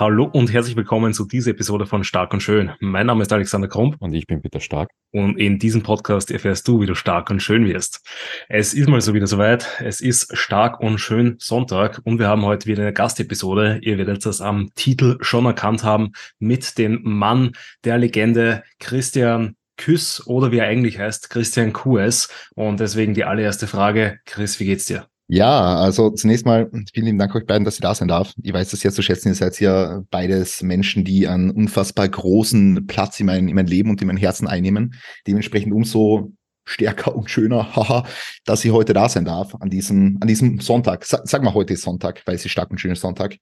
Hallo und herzlich willkommen zu dieser Episode von Stark und Schön. Mein Name ist Alexander Krump. Und ich bin Peter Stark. Und in diesem Podcast erfährst du, wie du stark und schön wirst. Es ist mal so wieder soweit. Es ist Stark und Schön Sonntag und wir haben heute wieder eine Gastepisode. Ihr werdet das am Titel schon erkannt haben mit dem Mann der Legende Christian Küss oder wie er eigentlich heißt, Christian QS. Und deswegen die allererste Frage. Chris, wie geht's dir? Ja, also zunächst mal vielen lieben Dank euch beiden, dass ihr da sein darf. Ich weiß das sehr zu schätzen. Ihr seid ja beides Menschen, die einen unfassbar großen Platz in mein, in mein Leben und in mein Herzen einnehmen. Dementsprechend umso stärker und schöner, haha, dass ich heute da sein darf an diesem, an diesem Sonntag. Sa sag mal, heute ist Sonntag, weil es ist stark und schöner Sonntag.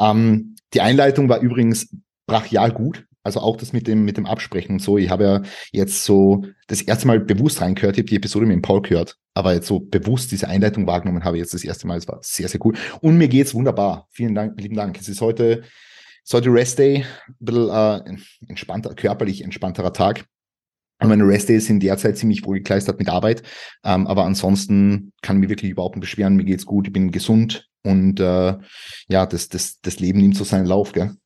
Ähm, die Einleitung war übrigens brachial gut. Also auch das mit dem, mit dem Absprechen und so. Ich habe ja jetzt so das erste Mal bewusst reingehört. Ich habe die Episode mit dem Paul gehört, aber jetzt so bewusst diese Einleitung wahrgenommen habe ich jetzt das erste Mal. Es war sehr, sehr cool. Und mir geht's wunderbar. Vielen Dank, lieben Dank. Es ist heute, ist heute Rest Day, ein bisschen äh, entspannter, körperlich entspannterer Tag. Und meine Rest Days sind derzeit ziemlich wohlgekleistert mit Arbeit. Ähm, aber ansonsten kann ich mich wirklich überhaupt nicht beschweren. Mir geht's gut, ich bin gesund und äh, ja, das, das, das Leben nimmt so seinen Lauf, gell?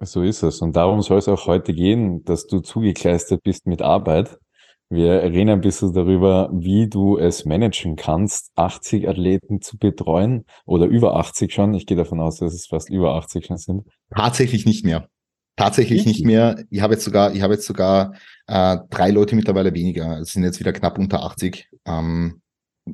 So ist es. Und darum soll es auch heute gehen, dass du zugekleistert bist mit Arbeit. Wir reden ein bisschen darüber, wie du es managen kannst, 80 Athleten zu betreuen oder über 80 schon. Ich gehe davon aus, dass es fast über 80 schon sind. Tatsächlich nicht mehr. Tatsächlich nicht mehr. Ich habe jetzt sogar, ich habe jetzt sogar äh, drei Leute mittlerweile weniger. Es sind jetzt wieder knapp unter 80. Ähm,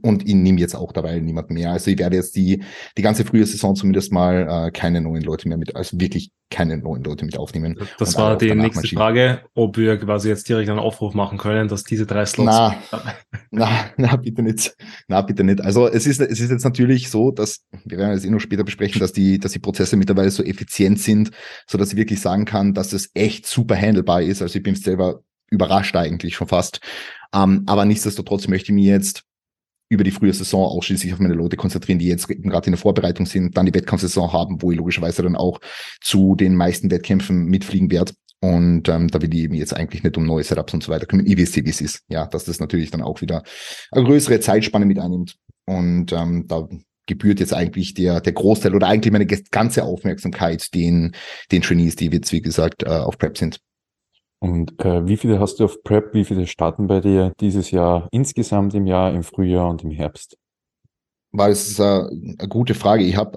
und ich nehme jetzt auch dabei niemand mehr. Also ich werde jetzt die, die ganze frühe Saison zumindest mal äh, keine neuen Leute mehr mit, also wirklich keine neuen Leute mit aufnehmen. Das war die nächste Frage, ob wir quasi jetzt direkt einen Aufruf machen können, dass diese drei Slots. Na, na, na, bitte nicht. Na, bitte nicht. Also es ist, es ist jetzt natürlich so, dass, wir werden es eh noch später besprechen, dass die, dass die Prozesse mittlerweile so effizient sind, so dass ich wirklich sagen kann, dass es echt super handelbar ist. Also ich bin selber überrascht eigentlich schon fast. Ähm, aber nichtsdestotrotz möchte ich mir jetzt über die frühe Saison ausschließlich auf meine Leute konzentrieren, die jetzt gerade in der Vorbereitung sind, dann die Wettkampfsaison haben, wo ich logischerweise dann auch zu den meisten Wettkämpfen mitfliegen werde. Und ähm, da will ich eben jetzt eigentlich nicht um neue Setups und so weiter kümmern. Ich weiß, wie es ist. Ja, dass das natürlich dann auch wieder eine größere Zeitspanne mit einnimmt. Und ähm, da gebührt jetzt eigentlich der, der Großteil oder eigentlich meine ganze Aufmerksamkeit den, den Trainees, die jetzt, wie gesagt, äh, auf Prep sind. Und äh, wie viele hast du auf Prep? Wie viele starten bei dir dieses Jahr insgesamt im Jahr, im Frühjahr und im Herbst? Weil es ist äh, eine gute Frage. Ich habe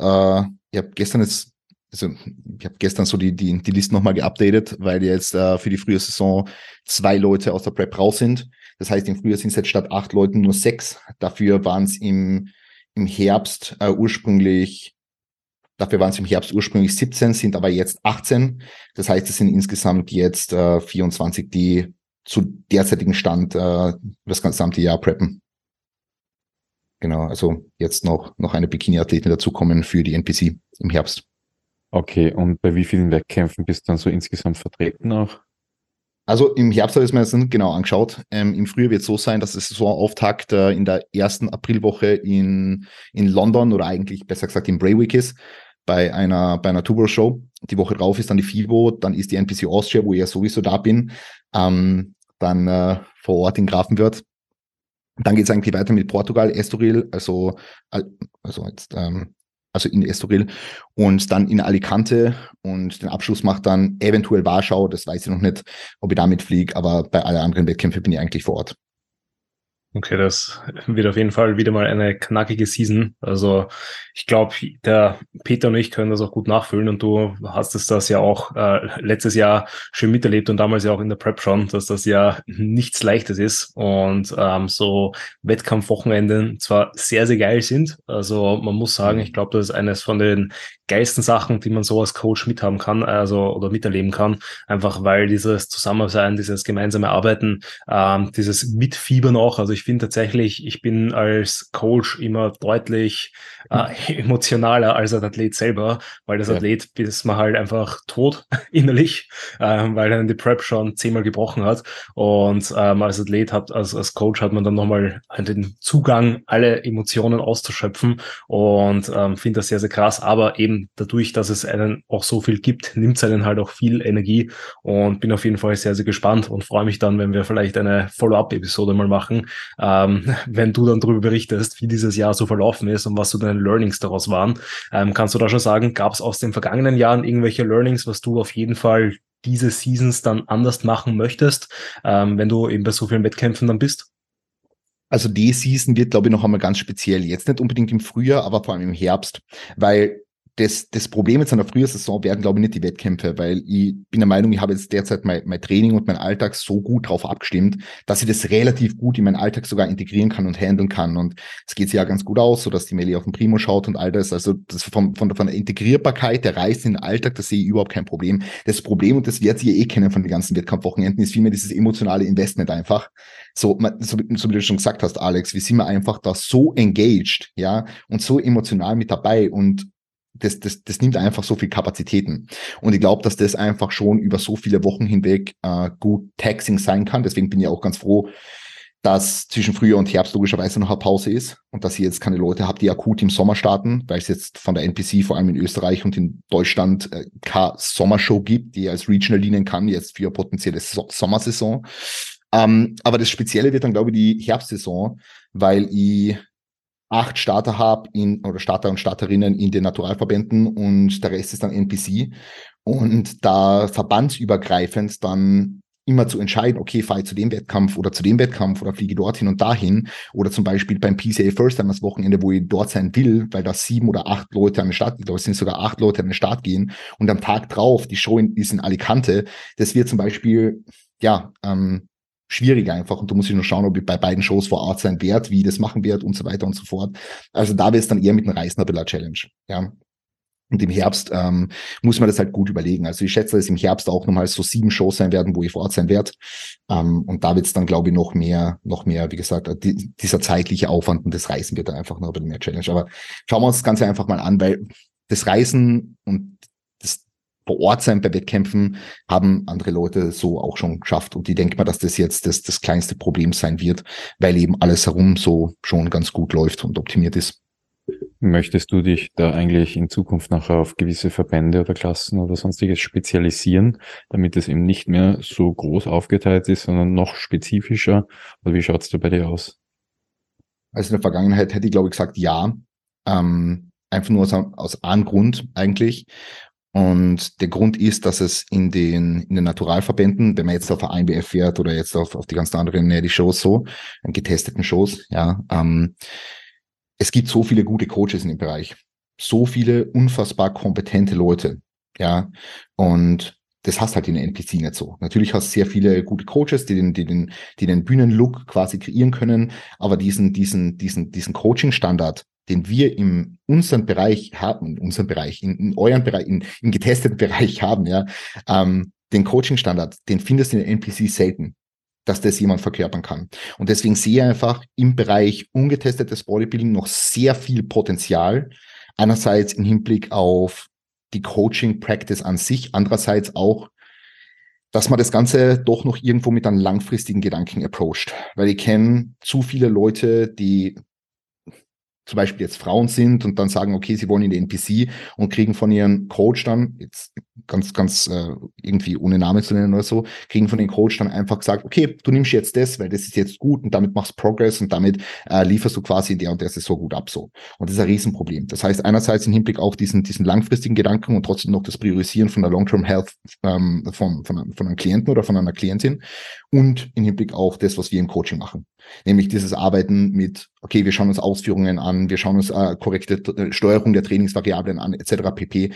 äh, hab gestern jetzt, also ich habe gestern so die, die, die Liste nochmal geupdatet, weil jetzt äh, für die frühe Saison zwei Leute aus der Prep raus sind. Das heißt, im Frühjahr sind es jetzt statt acht Leuten nur sechs. Dafür waren es im, im Herbst äh, ursprünglich Dafür waren es im Herbst ursprünglich 17, sind aber jetzt 18. Das heißt, es sind insgesamt jetzt äh, 24, die zu derzeitigen Stand äh, das gesamte Jahr preppen. Genau, also jetzt noch, noch eine Bikini-Athletin dazukommen für die NPC im Herbst. Okay, und bei wie vielen Wettkämpfen bist du dann so insgesamt vertreten auch? Also im Herbst habe ich es mir jetzt nicht genau angeschaut. Ähm, Im Frühjahr wird es so sein, dass es so Auftakt äh, in der ersten Aprilwoche in, in London oder eigentlich besser gesagt in Braywick ist bei einer, bei einer Turbo-Show. Die Woche drauf ist dann die FIBO, dann ist die NPC Austria, wo ich ja sowieso da bin, ähm, dann äh, vor Ort in Grafenwörth. Dann geht es eigentlich weiter mit Portugal, Estoril, also, also jetzt, ähm, also in Estoril und dann in Alicante und den Abschluss macht dann eventuell Warschau, das weiß ich noch nicht, ob ich damit fliege, aber bei allen anderen Wettkämpfen bin ich eigentlich vor Ort. Okay, das wird auf jeden Fall wieder mal eine knackige Season. Also ich glaube, der Peter und ich können das auch gut nachfüllen und du hast es das ja auch äh, letztes Jahr schön miterlebt und damals ja auch in der Prep schon, dass das ja nichts Leichtes ist und ähm, so Wettkampfwochenenden zwar sehr, sehr geil sind. Also man muss sagen, ich glaube, das ist eines von den geilsten Sachen, die man so als Coach mithaben kann, also oder miterleben kann, einfach weil dieses Zusammensein, dieses gemeinsame Arbeiten, ähm, dieses Mitfiebern auch. Also ich finde tatsächlich, ich bin als Coach immer deutlich äh, emotionaler als ein Athlet selber, weil das ja. Athlet ist man halt einfach tot innerlich, äh, weil er die Prep schon zehnmal gebrochen hat. Und ähm, als Athlet hat, als, als Coach hat man dann nochmal den Zugang, alle Emotionen auszuschöpfen. Und ähm, finde das sehr, sehr krass, aber eben dadurch, dass es einen auch so viel gibt, nimmt es einen halt auch viel Energie. Und bin auf jeden Fall sehr, sehr gespannt und freue mich dann, wenn wir vielleicht eine Follow-up-Episode mal machen, ähm, wenn du dann darüber berichtest, wie dieses Jahr so verlaufen ist und was so deine Learnings daraus waren. Ähm, kannst du da schon sagen, gab es aus den vergangenen Jahren irgendwelche Learnings, was du auf jeden Fall diese Seasons dann anders machen möchtest, ähm, wenn du eben bei so vielen Wettkämpfen dann bist? Also die Season wird, glaube ich, noch einmal ganz speziell. Jetzt nicht unbedingt im Frühjahr, aber vor allem im Herbst, weil das, das Problem jetzt an der Frühjahrssaison werden, glaube ich, nicht die Wettkämpfe, weil ich bin der Meinung, ich habe jetzt derzeit mein, mein Training und mein Alltag so gut drauf abgestimmt, dass ich das relativ gut in meinen Alltag sogar integrieren kann und handeln kann. Und es geht sich ja ganz gut aus, so dass die Melli auf den Primo schaut und all das. Also das von, von, von der Integrierbarkeit der Reisen in den Alltag, das sehe ich überhaupt kein Problem. Das Problem, und das wird sie eh kennen von den ganzen Wettkampfwochenenden, ist vielmehr dieses emotionale Investment einfach. So, so, so wie du schon gesagt hast, Alex, wir sind wir einfach da so engaged, ja, und so emotional mit dabei und das, das, das nimmt einfach so viel Kapazitäten. Und ich glaube, dass das einfach schon über so viele Wochen hinweg äh, gut taxing sein kann. Deswegen bin ich auch ganz froh, dass zwischen Frühjahr und Herbst logischerweise noch eine Pause ist und dass ihr jetzt keine Leute habt, die akut im Sommer starten, weil es jetzt von der NPC vor allem in Österreich und in Deutschland äh, keine Sommershow gibt, die als Regional dienen kann, jetzt für potenzielle so Sommersaison. Ähm, aber das Spezielle wird dann, glaube ich, die Herbstsaison, weil ich acht Starter habe in oder Starter und Starterinnen in den Naturalverbänden und der Rest ist dann NPC. Und da verbandsübergreifend dann immer zu entscheiden, okay, fahre ich zu dem Wettkampf oder zu dem Wettkampf oder fliege dorthin und dahin. Oder zum Beispiel beim PCA First Time das Wochenende, wo ich dort sein will, weil da sieben oder acht Leute an den Start, ich glaube, es sind sogar acht Leute an den Start gehen. Und am Tag drauf, die Show in, ist in Alicante, das wird zum Beispiel, ja, ähm, schwierig einfach und du musst nur schauen, ob ich bei beiden Shows vor Ort sein werde, wie ich das machen wird und so weiter und so fort. Also da wird es dann eher mit einem Reisner Challenge. Ja. Und im Herbst ähm, muss man das halt gut überlegen. Also ich schätze, dass im Herbst auch nochmal so sieben Shows sein werden, wo ich vor Ort sein werde. Ähm, und da wird es dann, glaube ich, noch mehr, noch mehr, wie gesagt, die, dieser zeitliche Aufwand und das Reisen wird dann einfach noch ein bisschen mehr Challenge. Aber schauen wir uns das Ganze einfach mal an, weil das Reisen und vor Ort sein bei Wettkämpfen, haben andere Leute so auch schon geschafft. Und ich denke mal, dass das jetzt das, das kleinste Problem sein wird, weil eben alles herum so schon ganz gut läuft und optimiert ist. Möchtest du dich da eigentlich in Zukunft nachher auf gewisse Verbände oder Klassen oder sonstiges spezialisieren, damit es eben nicht mehr so groß aufgeteilt ist, sondern noch spezifischer? Oder wie schaut es da bei dir aus? Also in der Vergangenheit hätte ich, glaube ich, gesagt, ja. Ähm, einfach nur aus, aus einem Grund eigentlich. Und der Grund ist, dass es in den, in den Naturalverbänden, wenn man jetzt auf INBF fährt oder jetzt auf, auf die ganzen anderen ja, die Shows so, getesteten Shows, ja, ähm, es gibt so viele gute Coaches in dem Bereich. So viele unfassbar kompetente Leute, ja. Und das hast halt in der NPC nicht so. Natürlich hast du sehr viele gute Coaches, die den, die den, die den Bühnenlook quasi kreieren können, aber diesen, diesen, diesen, diesen Coaching-Standard, den wir in unserem Bereich haben, in unserem Bereich, in, in eurem Bereich, in, im getesteten Bereich haben, ja, ähm, den Coaching-Standard, den findest du in der NPC selten, dass das jemand verkörpern kann. Und deswegen sehe ich einfach im Bereich ungetestetes Bodybuilding noch sehr viel Potenzial. Einerseits im Hinblick auf die Coaching-Practice an sich, andererseits auch dass man das Ganze doch noch irgendwo mit einem langfristigen Gedanken approacht. Weil ich kenne zu viele Leute, die zum Beispiel jetzt Frauen sind und dann sagen, okay, sie wollen in die NPC und kriegen von ihren Coach dann, jetzt ganz, ganz äh, irgendwie ohne Name zu nennen oder so, kriegen von den Coach dann einfach gesagt, okay, du nimmst jetzt das, weil das ist jetzt gut und damit machst Progress und damit äh, lieferst du quasi in der und der so gut ab so. Und das ist ein Riesenproblem. Das heißt, einerseits im Hinblick auf diesen, diesen langfristigen Gedanken und trotzdem noch das Priorisieren von der Long-Term Health ähm, von, von, von einem Klienten oder von einer Klientin und im Hinblick auf das, was wir im Coaching machen. Nämlich dieses Arbeiten mit, okay, wir schauen uns Ausführungen an, wir schauen uns äh, korrekte äh, Steuerung der Trainingsvariablen an, etc. pp.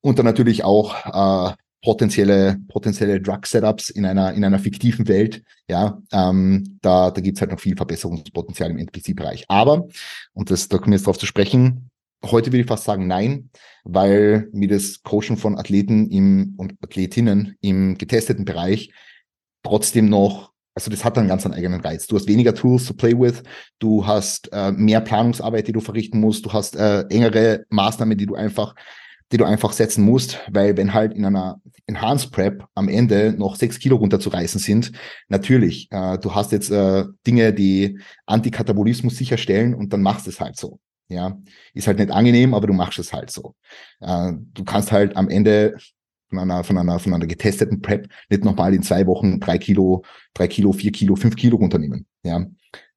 Und dann natürlich auch äh, potenzielle, potenzielle Drug-Setups in einer, in einer fiktiven Welt. Ja, ähm, da, da gibt's halt noch viel Verbesserungspotenzial im NPC-Bereich. Aber, und das, da kommen wir jetzt drauf zu sprechen, heute würde ich fast sagen nein, weil mir das Coaching von Athleten im, und Athletinnen im getesteten Bereich trotzdem noch also das hat dann ganz einen eigenen Reiz. Du hast weniger Tools to play with, du hast äh, mehr Planungsarbeit, die du verrichten musst, du hast äh, engere Maßnahmen, die du einfach, die du einfach setzen musst, weil wenn halt in einer Enhanced Prep am Ende noch sechs Kilo runterzureißen sind, natürlich, äh, du hast jetzt äh, Dinge, die Antikatabolismus sicherstellen und dann machst es halt so. Ja, ist halt nicht angenehm, aber du machst es halt so. Äh, du kannst halt am Ende von einer, von einer, von einer getesteten Prep nicht nochmal in zwei Wochen drei Kilo, drei Kilo, vier Kilo, fünf Kilo runternehmen. Ja.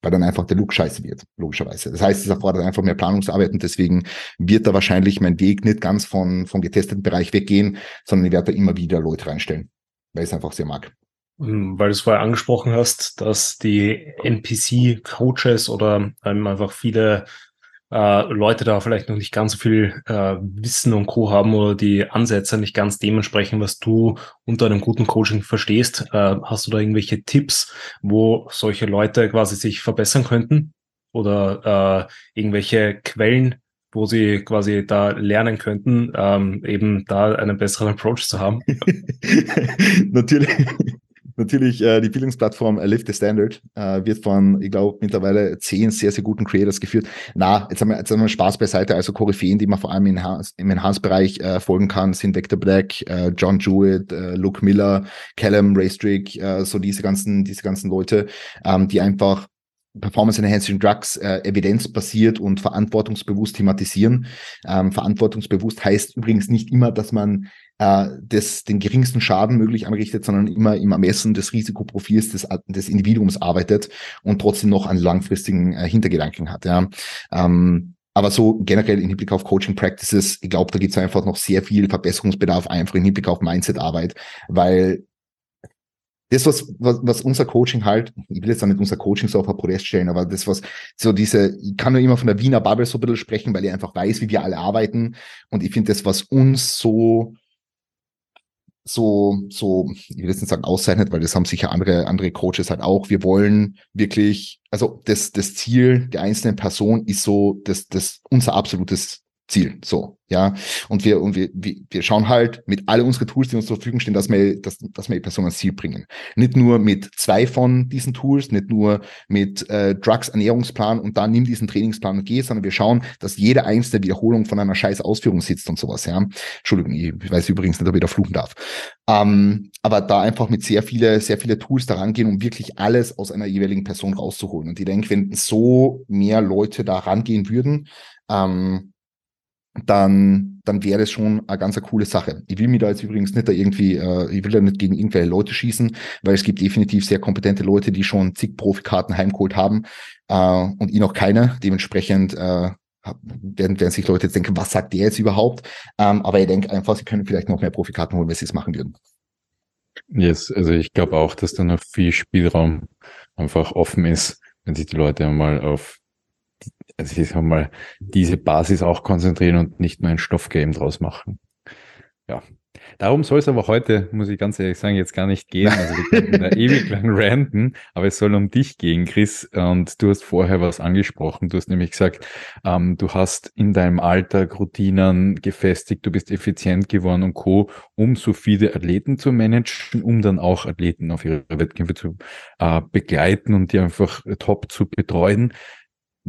weil dann einfach der Look scheiße wird, logischerweise. Das heißt, es erfordert einfach mehr Planungsarbeit und deswegen wird da wahrscheinlich mein Weg nicht ganz von, vom getesteten Bereich weggehen, sondern ich werde da immer wieder Leute reinstellen, weil ich es einfach sehr mag. Ähm, weil du es vorher angesprochen hast, dass die NPC-Coaches oder ähm, einfach viele äh, Leute da vielleicht noch nicht ganz so viel äh, Wissen und Co. haben oder die Ansätze nicht ganz dementsprechend, was du unter einem guten Coaching verstehst. Äh, hast du da irgendwelche Tipps, wo solche Leute quasi sich verbessern könnten? Oder äh, irgendwelche Quellen, wo sie quasi da lernen könnten, ähm, eben da einen besseren Approach zu haben? Natürlich natürlich äh, die Bildungsplattform Lift the Standard äh, wird von, ich glaube, mittlerweile zehn sehr, sehr guten Creators geführt. Na, jetzt haben wir, jetzt haben wir Spaß beiseite. Also Koryphäen, die man vor allem in, im Enhanced-Bereich äh, folgen kann, sind Vector Black, äh, John Jewett, äh, Luke Miller, Callum Raystrick, äh, so diese ganzen, diese ganzen Leute, ähm, die einfach Performance Enhancing Drugs äh, evidenzbasiert und verantwortungsbewusst thematisieren. Ähm, verantwortungsbewusst heißt übrigens nicht immer, dass man äh, des, den geringsten Schaden möglich anrichtet, sondern immer im Ermessen des Risikoprofils des, des Individuums arbeitet und trotzdem noch einen langfristigen äh, Hintergedanken hat. Ja. Ähm, aber so generell im Hinblick auf Coaching Practices, ich glaube, da gibt es einfach noch sehr viel Verbesserungsbedarf einfach im Hinblick auf Mindset-Arbeit, weil das, was, was, was unser Coaching halt, ich will jetzt nicht unser Coaching so auf ein Podest stellen, aber das, was so diese, ich kann nur immer von der Wiener Bubble so ein bisschen sprechen, weil ich einfach weiß, wie wir alle arbeiten. Und ich finde das, was uns so so, so, ich will jetzt nicht sagen auszeichnet, weil das haben sicher andere, andere Coaches halt auch. Wir wollen wirklich, also das, das Ziel der einzelnen Person ist so, das, das unser absolutes Ziel. So, ja. Und wir, und wir, wir, schauen halt mit alle unsere Tools, die uns zur Verfügung stehen, dass wir, dass, dass wir die Person ans Ziel bringen. Nicht nur mit zwei von diesen Tools, nicht nur mit äh, Drugs, Ernährungsplan und dann nimm diesen Trainingsplan und geh, sondern wir schauen, dass jede einzelne Wiederholung von einer scheiß Ausführung sitzt und sowas, ja. Entschuldigung, ich weiß übrigens nicht, ob ich da fluchen darf. Ähm, aber da einfach mit sehr viele, sehr viele Tools daran gehen, um wirklich alles aus einer jeweiligen Person rauszuholen. Und ich denke, wenn so mehr Leute da rangehen würden, ähm, dann, dann wäre es schon eine ganz eine coole Sache. Ich will mir da jetzt übrigens nicht da irgendwie, äh, ich will da nicht gegen irgendwelche Leute schießen, weil es gibt definitiv sehr kompetente Leute, die schon zig Profikarten heimgeholt haben äh, und ich noch keine. Dementsprechend äh, werden, werden sich Leute jetzt denken, was sagt der jetzt überhaupt? Ähm, aber ich denke einfach, sie können vielleicht noch mehr Profikarten holen, wenn sie es machen würden. Yes, also ich glaube auch, dass da noch viel Spielraum einfach offen ist, wenn sich die Leute einmal auf also ich sag mal, diese Basis auch konzentrieren und nicht nur ein Stoffgame draus machen. Ja. Darum soll es aber heute, muss ich ganz ehrlich sagen, jetzt gar nicht gehen. Also wir könnten da ewig lang ranten, aber es soll um dich gehen, Chris. Und du hast vorher was angesprochen. Du hast nämlich gesagt, ähm, du hast in deinem Alltag Routinen gefestigt, du bist effizient geworden und Co., um so viele Athleten zu managen, um dann auch Athleten auf ihre Wettkämpfe zu äh, begleiten und die einfach top zu betreuen.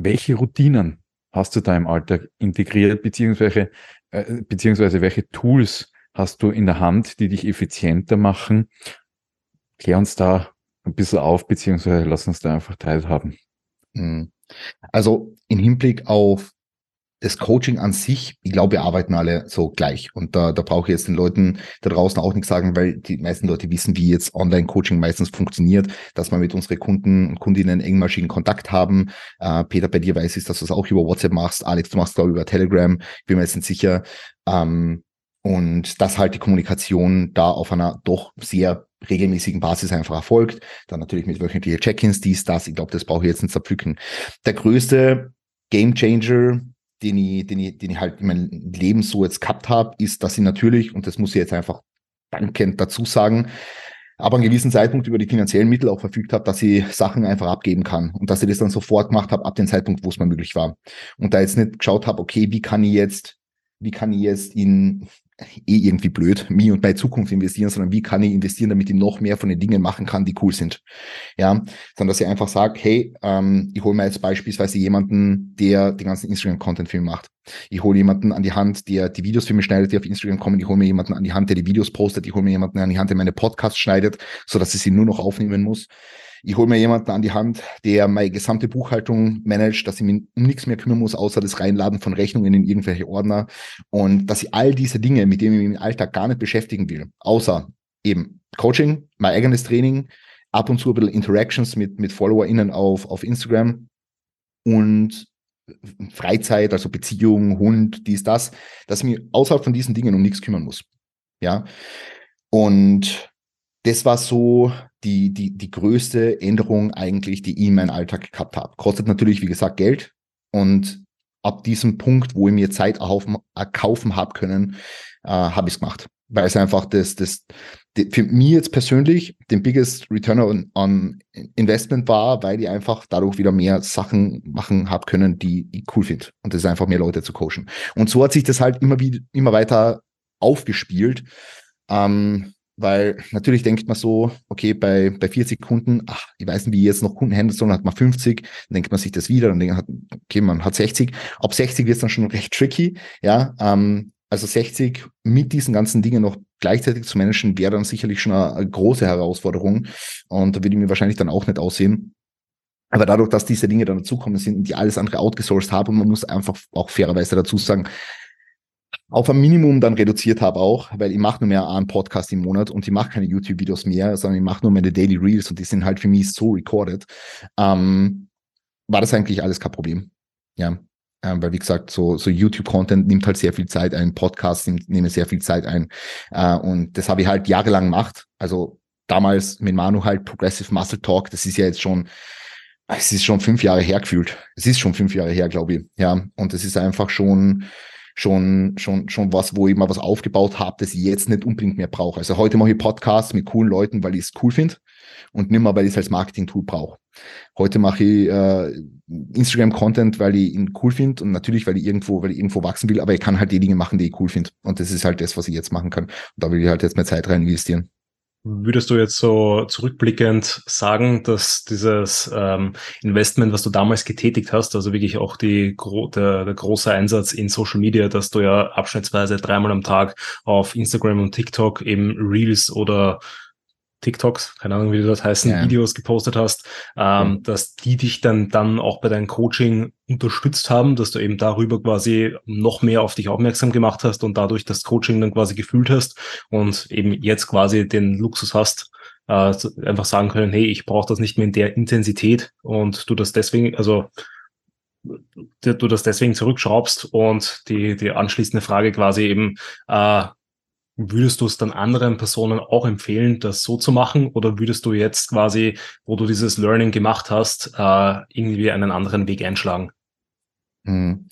Welche Routinen hast du da im Alltag integriert, beziehungsweise, äh, beziehungsweise welche Tools hast du in der Hand, die dich effizienter machen? Klär uns da ein bisschen auf, beziehungsweise lass uns da einfach teilhaben. Hm. Also im Hinblick auf das Coaching an sich, ich glaube, wir arbeiten alle so gleich. Und da, da brauche ich jetzt den Leuten da draußen auch nichts sagen, weil die meisten Leute wissen, wie jetzt Online-Coaching meistens funktioniert, dass wir mit unseren Kunden und Kundinnen engmaschigen Kontakt haben. Äh, Peter, bei dir weiß ich, dass du es auch über WhatsApp machst. Alex, du machst glaube ich über Telegram. Ich bin mir jetzt nicht sicher. Ähm, und dass halt die Kommunikation da auf einer doch sehr regelmäßigen Basis einfach erfolgt. Dann natürlich mit wöchentlichen Check-ins, dies, das. Ich glaube, das brauche ich jetzt nicht zerpflücken. Der größte Game Changer den ich, den ich, den ich halt in meinem Leben so jetzt gehabt habe, ist, dass ich natürlich, und das muss ich jetzt einfach dankend dazu sagen, aber an gewissen Zeitpunkt über die finanziellen Mittel auch verfügt habe, dass ich Sachen einfach abgeben kann und dass ich das dann sofort gemacht habe ab dem Zeitpunkt, wo es mir möglich war. Und da jetzt nicht geschaut habe, okay, wie kann ich jetzt, wie kann ich jetzt in eh irgendwie blöd, mir und meine Zukunft investieren, sondern wie kann ich investieren, damit ich noch mehr von den Dingen machen kann, die cool sind. Ja, sondern dass ich einfach sage, hey, ähm, ich hole mir jetzt beispielsweise jemanden, der den ganzen Instagram-Content für mich macht. Ich hole jemanden an die Hand, der die Videos für mich schneidet, die auf Instagram kommen. Ich hole mir jemanden an die Hand, der die Videos postet. Ich hole mir jemanden an die Hand, der meine Podcasts schneidet, so dass ich sie nur noch aufnehmen muss. Ich hole mir jemanden an die Hand, der meine gesamte Buchhaltung managt, dass ich mich um nichts mehr kümmern muss, außer das Reinladen von Rechnungen in irgendwelche Ordner. Und dass ich all diese Dinge, mit denen ich mich im Alltag gar nicht beschäftigen will, außer eben Coaching, mein eigenes Training, ab und zu ein bisschen Interactions mit, mit FollowerInnen auf, auf Instagram und Freizeit, also Beziehung, Hund, dies, das, dass ich mich außerhalb von diesen Dingen um nichts kümmern muss. Ja. Und das war so die, die, die größte Änderung eigentlich, die ich in meinem Alltag gehabt habe. Kostet natürlich, wie gesagt, Geld. Und ab diesem Punkt, wo ich mir Zeit erkaufen, erkaufen habe können, äh, habe ich es gemacht. Weil es einfach das, das, die, für mich jetzt persönlich den biggest Return on, on, Investment war, weil ich einfach dadurch wieder mehr Sachen machen habe können, die ich cool finde. Und das ist einfach mehr Leute zu coachen. Und so hat sich das halt immer wieder, immer weiter aufgespielt. Ähm, weil natürlich denkt man so, okay, bei, bei 40 Kunden, ach, ich weiß nicht, wie ich jetzt noch Kunden handeln soll, dann hat man 50, dann denkt man sich das wieder, dann denkt man, okay, man hat 60. Ab 60 wird es dann schon recht tricky, ja, ähm, also 60 mit diesen ganzen Dingen noch gleichzeitig zu managen, wäre dann sicherlich schon eine, eine große Herausforderung und da würde ich mir wahrscheinlich dann auch nicht aussehen. Aber dadurch, dass diese Dinge dann dazukommen sind und die alles andere outgesourced haben, man muss einfach auch fairerweise dazu sagen, auf ein Minimum dann reduziert habe auch, weil ich mache nur mehr einen Podcast im Monat und ich mache keine YouTube-Videos mehr, sondern ich mache nur meine Daily Reels und die sind halt für mich so recorded, ähm, war das eigentlich alles kein Problem. Ja, ähm, weil wie gesagt, so, so YouTube-Content nimmt halt sehr viel Zeit ein, Podcasts nimmt, nehmen sehr viel Zeit ein äh, und das habe ich halt jahrelang gemacht. Also damals mit Manu halt Progressive Muscle Talk, das ist ja jetzt schon es ist schon fünf Jahre her gefühlt. Es ist schon fünf Jahre her, glaube ich. Ja, und es ist einfach schon schon, schon, schon was, wo ich mal was aufgebaut habe, das ich jetzt nicht unbedingt mehr brauche. Also heute mache ich Podcasts mit coolen Leuten, weil ich es cool finde und nicht mehr, weil ich es als Marketing-Tool brauche. Heute mache ich äh, Instagram-Content, weil ich ihn cool finde und natürlich, weil ich irgendwo, weil ich irgendwo wachsen will, aber ich kann halt die Dinge machen, die ich cool finde. Und das ist halt das, was ich jetzt machen kann. Und da will ich halt jetzt mehr Zeit rein investieren. Würdest du jetzt so zurückblickend sagen, dass dieses ähm, Investment, was du damals getätigt hast, also wirklich auch die, der, der große Einsatz in Social Media, dass du ja abschnittsweise dreimal am Tag auf Instagram und TikTok eben Reels oder TikToks, keine Ahnung, wie du das heißen, ja. Videos gepostet hast, ähm, mhm. dass die dich dann, dann auch bei deinem Coaching unterstützt haben, dass du eben darüber quasi noch mehr auf dich aufmerksam gemacht hast und dadurch das Coaching dann quasi gefühlt hast und eben jetzt quasi den Luxus hast, äh, einfach sagen können, hey, ich brauche das nicht mehr in der Intensität und du das deswegen, also du das deswegen zurückschraubst und die, die anschließende Frage quasi eben, äh, Würdest du es dann anderen Personen auch empfehlen, das so zu machen? Oder würdest du jetzt quasi, wo du dieses Learning gemacht hast, äh, irgendwie einen anderen Weg einschlagen? Hm.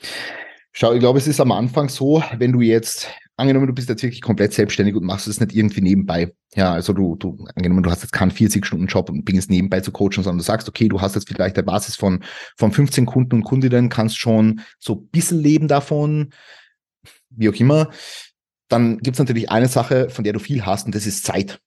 Schau, ich glaube, es ist am Anfang so, wenn du jetzt, angenommen, du bist jetzt wirklich komplett selbstständig und machst es nicht irgendwie nebenbei. Ja, also du, du, angenommen, du hast jetzt keinen 40-Stunden-Job und bringst nebenbei zu coachen, sondern du sagst, okay, du hast jetzt vielleicht eine Basis von, von 15 Kunden und Kundinnen, kannst schon so ein bisschen leben davon, wie auch immer dann gibt es natürlich eine Sache, von der du viel hast, und das ist Zeit.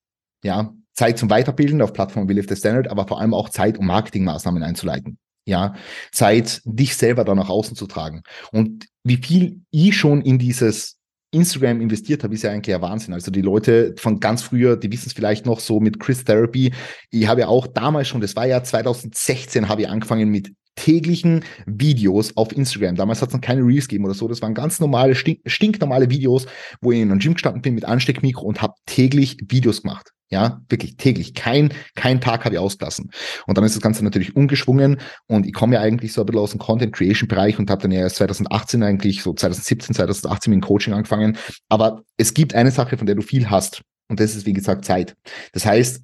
Ja, Zeit zum Weiterbilden auf Plattformen wie Lift the Standard, aber vor allem auch Zeit, um Marketingmaßnahmen einzuleiten. Ja, Zeit, dich selber da nach außen zu tragen. Und wie viel ich schon in dieses Instagram investiert habe, ist ja eigentlich ein Wahnsinn. Also die Leute von ganz früher, die wissen es vielleicht noch so mit Chris Therapy. Ich habe ja auch damals schon, das war ja 2016, habe ich angefangen mit täglichen Videos auf Instagram. Damals hat es noch keine Reels gegeben oder so. Das waren ganz normale, stink, stinknormale Videos, wo ich in einem Gym gestanden bin mit Ansteckmikro und habe täglich Videos gemacht. Ja, wirklich täglich. Kein, kein Tag habe ich ausgelassen. Und dann ist das Ganze natürlich umgeschwungen und ich komme ja eigentlich so ein bisschen aus dem Content Creation Bereich und habe dann ja erst 2018 eigentlich, so 2017, 2018 mit dem Coaching angefangen. Aber es gibt eine Sache, von der du viel hast. Und das ist, wie gesagt, Zeit. Das heißt,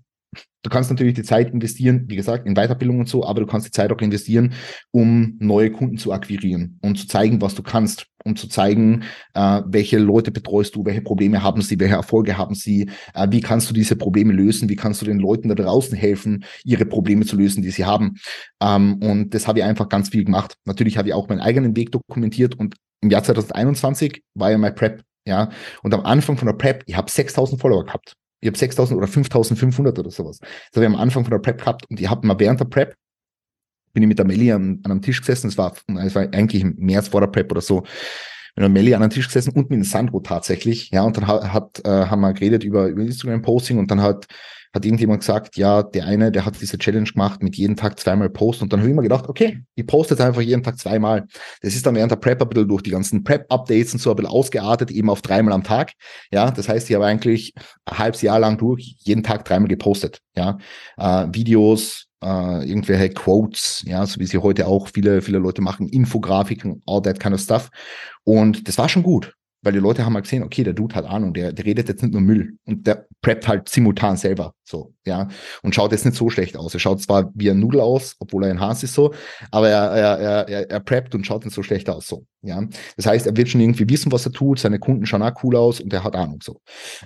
Du kannst natürlich die Zeit investieren, wie gesagt, in Weiterbildung und so, aber du kannst die Zeit auch investieren, um neue Kunden zu akquirieren und zu zeigen, was du kannst, um zu zeigen, äh, welche Leute betreust du, welche Probleme haben sie, welche Erfolge haben sie, äh, wie kannst du diese Probleme lösen, wie kannst du den Leuten da draußen helfen, ihre Probleme zu lösen, die sie haben. Ähm, und das habe ich einfach ganz viel gemacht. Natürlich habe ich auch meinen eigenen Weg dokumentiert und im Jahr 2021 war ja mein Prep ja, und am Anfang von der Prep, ich habe 6000 Follower gehabt. Ich habe 6000 oder 5500 oder sowas. Das habe ich am Anfang von der Prep gehabt und ich habe mal während der Prep bin ich mit der Melli an, an einem Tisch gesessen. Es war, war eigentlich im März vor der Prep oder so. Mit der Melli an einem Tisch gesessen und mit dem Sandro tatsächlich. Ja, und dann hat, hat äh, haben wir geredet über, über Instagram-Posting und dann hat, hat irgendjemand gesagt, ja, der eine, der hat diese Challenge gemacht mit jeden Tag zweimal Post und dann habe ich immer gedacht, okay, ich poste jetzt einfach jeden Tag zweimal. Das ist dann während der Prep ein bisschen durch die ganzen Prep-Updates und so ein bisschen ausgeartet, eben auf dreimal am Tag. Ja, das heißt, ich habe eigentlich ein halbes Jahr lang durch jeden Tag dreimal gepostet. Ja, äh, Videos, äh, irgendwelche Quotes, ja, so wie sie heute auch viele, viele Leute machen, Infografiken, all that kind of stuff. Und das war schon gut weil die Leute haben halt gesehen, okay, der Dude hat Ahnung, der, der redet jetzt nicht nur Müll und der preppt halt simultan selber so, ja, und schaut jetzt nicht so schlecht aus. Er schaut zwar wie ein Nudel aus, obwohl er ein Haas ist so, aber er, er, er, er preppt und schaut nicht so schlecht aus so, ja. Das heißt, er wird schon irgendwie wissen, was er tut, seine Kunden schauen auch cool aus und er hat Ahnung so.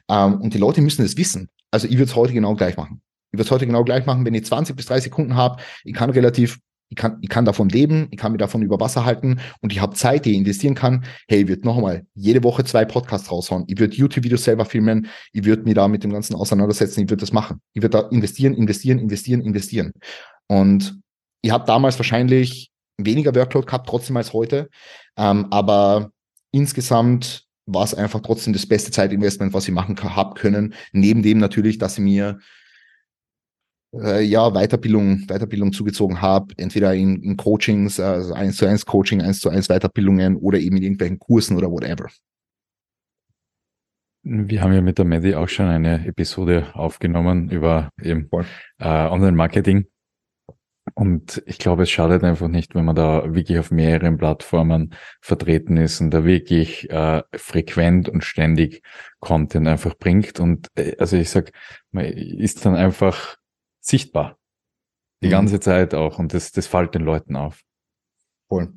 Ähm, und die Leute müssen das wissen. Also ich würde es heute genau gleich machen. Ich würde es heute genau gleich machen, wenn ich 20 bis 30 Kunden habe. Ich kann relativ ich kann, ich kann davon leben, ich kann mich davon über Wasser halten und ich habe Zeit, die ich investieren kann. Hey, ich würde noch einmal jede Woche zwei Podcasts raushauen. Ich würde YouTube-Videos selber filmen. Ich würde mich da mit dem Ganzen auseinandersetzen. Ich würde das machen. Ich würde da investieren, investieren, investieren, investieren. Und ich habe damals wahrscheinlich weniger Workload gehabt, trotzdem als heute. Ähm, aber insgesamt war es einfach trotzdem das beste Zeitinvestment, was ich machen habe können. Neben dem natürlich, dass ich mir äh, ja, Weiterbildung, Weiterbildung zugezogen habe, entweder in, in Coachings, also eins zu eins Coaching, eins zu eins Weiterbildungen oder eben in irgendwelchen Kursen oder whatever. Wir haben ja mit der Medi auch schon eine Episode aufgenommen über eben äh, Online-Marketing. Und ich glaube, es schadet einfach nicht, wenn man da wirklich auf mehreren Plattformen vertreten ist und da wirklich äh, frequent und ständig Content einfach bringt. Und äh, also ich sag, man ist dann einfach sichtbar. Die mhm. ganze Zeit auch. Und das, das fällt den Leuten auf. Voll.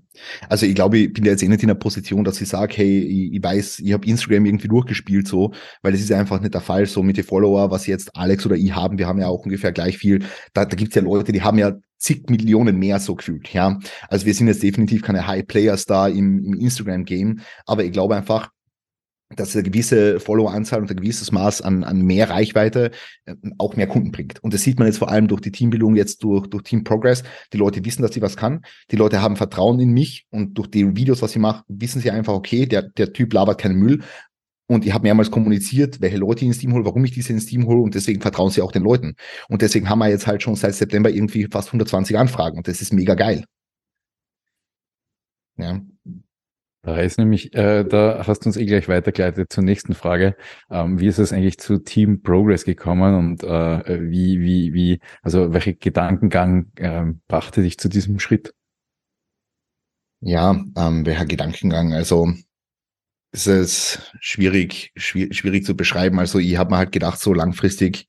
Also ich glaube, ich bin jetzt eh nicht in der Position, dass ich sage, hey, ich, ich weiß, ich habe Instagram irgendwie durchgespielt so, weil das ist einfach nicht der Fall. So mit den Follower, was jetzt Alex oder ich haben, wir haben ja auch ungefähr gleich viel. Da, da gibt es ja Leute, die haben ja zig Millionen mehr so gefühlt. Ja, also wir sind jetzt definitiv keine High Players da im, im Instagram-Game, aber ich glaube einfach, dass eine gewisse Follower-Anzahl und ein gewisses Maß an, an mehr Reichweite äh, auch mehr Kunden bringt. Und das sieht man jetzt vor allem durch die Teambildung, jetzt durch, durch Team Progress. Die Leute wissen, dass sie was kann. Die Leute haben Vertrauen in mich und durch die Videos, was ich mache, wissen sie einfach, okay, der, der Typ labert keinen Müll. Und ich habe mehrmals kommuniziert, welche Leute ich ins Team hole, warum ich diese ins Team hole und deswegen vertrauen sie auch den Leuten. Und deswegen haben wir jetzt halt schon seit September irgendwie fast 120 Anfragen und das ist mega geil. Ja. Da ist nämlich, äh, da hast du uns eh gleich weitergeleitet zur nächsten Frage. Ähm, wie ist es eigentlich zu Team Progress gekommen und äh, wie, wie, wie, also welche Gedankengang äh, brachte dich zu diesem Schritt? Ja, ähm, welcher Gedankengang? Also es ist schwierig, schwierig, schwierig zu beschreiben. Also ich habe mir halt gedacht, so langfristig,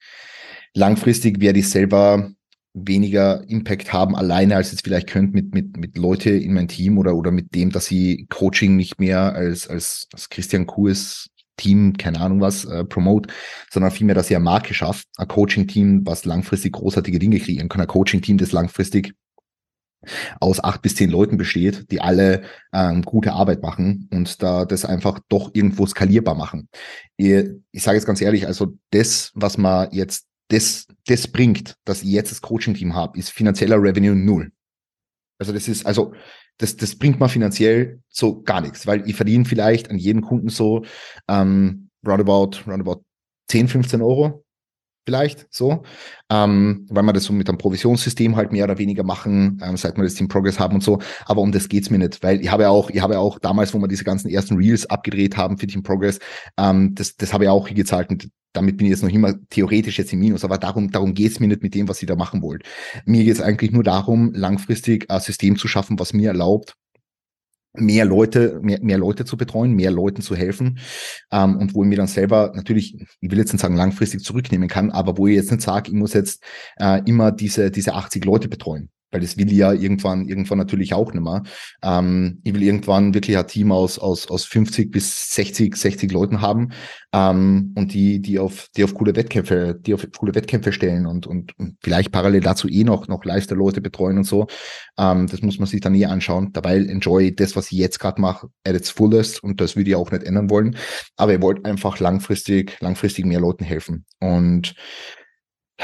langfristig werde ich selber weniger Impact haben alleine, als jetzt vielleicht könnt mit, mit, mit Leute in mein Team oder, oder mit dem, dass sie Coaching nicht mehr als, als, als Christian Kurs Team, keine Ahnung was, äh, promote, sondern vielmehr, dass ihr eine Marke schafft, ein Coaching-Team, was langfristig großartige Dinge kreieren kann, ein Coaching-Team, das langfristig aus acht bis zehn Leuten besteht, die alle ähm, gute Arbeit machen und da das einfach doch irgendwo skalierbar machen. Ich, ich sage jetzt ganz ehrlich, also das, was man jetzt das, das bringt, dass ich jetzt das Coaching-Team habe, ist finanzieller Revenue null. Also das ist, also das, das bringt mir finanziell so gar nichts, weil ich verdiene vielleicht an jedem Kunden so ähm, roundabout, roundabout 10, 15 Euro vielleicht so, ähm, weil wir das so mit einem Provisionssystem halt mehr oder weniger machen, ähm, seit wir das Team Progress haben und so. Aber um das geht's mir nicht, weil ich habe ja auch, ich habe ja auch damals, wo wir diese ganzen ersten Reels abgedreht haben für Team Progress, ähm, das, das habe ich auch gezahlt und damit bin ich jetzt noch immer theoretisch jetzt im Minus, aber darum, darum geht's mir nicht mit dem, was ihr da machen wollt. Mir geht's eigentlich nur darum, langfristig ein System zu schaffen, was mir erlaubt, mehr Leute, mehr, mehr Leute zu betreuen, mehr Leuten zu helfen. Ähm, und wo ich mir dann selber natürlich, ich will jetzt nicht sagen langfristig zurücknehmen kann, aber wo ich jetzt nicht sage, ich muss jetzt äh, immer diese diese 80 Leute betreuen weil das will ich ja irgendwann, irgendwann natürlich auch nicht mehr. Ähm, ich will irgendwann wirklich ein Team aus, aus, aus 50 bis 60, 60 Leuten haben ähm, und die, die auf, die auf coole Wettkämpfe, die auf coole Wettkämpfe stellen und, und, und vielleicht parallel dazu eh noch, noch Lifestyle-Leute betreuen und so. Ähm, das muss man sich dann eh anschauen. Dabei enjoy das, was ich jetzt gerade mache, at its fullest und das würde ich auch nicht ändern wollen. Aber ihr wollt einfach langfristig, langfristig mehr Leuten helfen. Und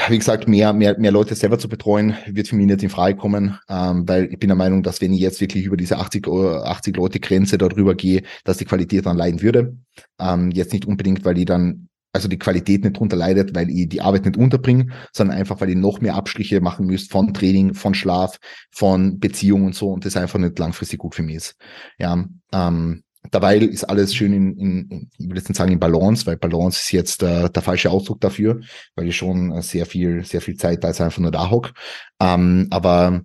wie gesagt, mehr, mehr, mehr Leute selber zu betreuen, wird für mich nicht in Frage kommen, ähm, weil ich bin der Meinung, dass wenn ich jetzt wirklich über diese 80, 80 Leute Grenze darüber gehe, dass die Qualität dann leiden würde. Ähm, jetzt nicht unbedingt, weil ich dann also die Qualität nicht drunter leidet, weil ich die Arbeit nicht unterbringe, sondern einfach, weil ich noch mehr Abstriche machen müsst von Training, von Schlaf, von Beziehung und so und das einfach nicht langfristig gut für mich ist. Ja, ähm, dabei ist alles schön in, in, ich will jetzt nicht sagen in Balance, weil Balance ist jetzt äh, der falsche Ausdruck dafür, weil ich schon sehr viel, sehr viel Zeit da jetzt einfach nur da hock. Ähm, aber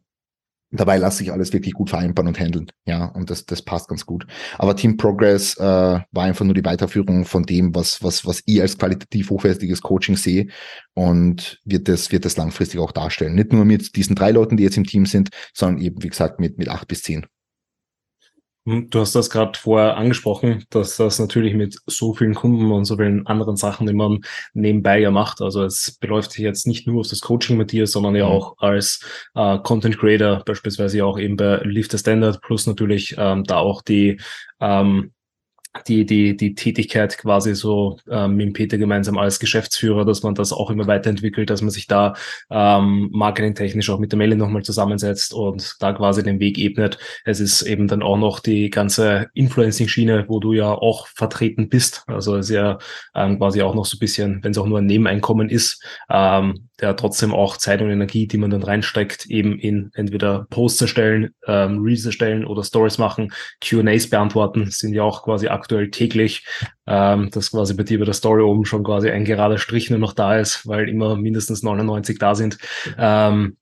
Dabei lasse ich alles wirklich gut vereinbaren und handeln. Ja, und das, das passt ganz gut. Aber Team Progress äh, war einfach nur die Weiterführung von dem, was, was, was ich als qualitativ hochwertiges Coaching sehe und wird das, wird das langfristig auch darstellen. Nicht nur mit diesen drei Leuten, die jetzt im Team sind, sondern eben, wie gesagt, mit, mit acht bis zehn. Hm, du hast das gerade vorher angesprochen, dass das natürlich mit so vielen Kunden und so vielen anderen Sachen, die man nebenbei ja macht. Also es beläuft sich jetzt nicht nur auf das Coaching mit dir, sondern ja mhm. auch als äh, Content Creator, beispielsweise auch eben bei Lift the Standard, plus natürlich ähm, da auch die ähm, die, die, die Tätigkeit quasi so ähm, mit Peter gemeinsam als Geschäftsführer, dass man das auch immer weiterentwickelt, dass man sich da ähm, marketingtechnisch auch mit der Melli nochmal zusammensetzt und da quasi den Weg ebnet. Es ist eben dann auch noch die ganze Influencing-Schiene, wo du ja auch vertreten bist. Also ist ja ähm, quasi auch noch so ein bisschen, wenn es auch nur ein Nebeneinkommen ist, ähm, der trotzdem auch Zeit und Energie, die man dann reinsteckt, eben in entweder Posts erstellen, ähm, Reels erstellen oder Stories machen, Q&As beantworten, sind ja auch quasi aktuell täglich, ähm, dass quasi bei dir bei der Story oben schon quasi ein gerader Strich nur noch da ist, weil immer mindestens 99 da sind. Ähm,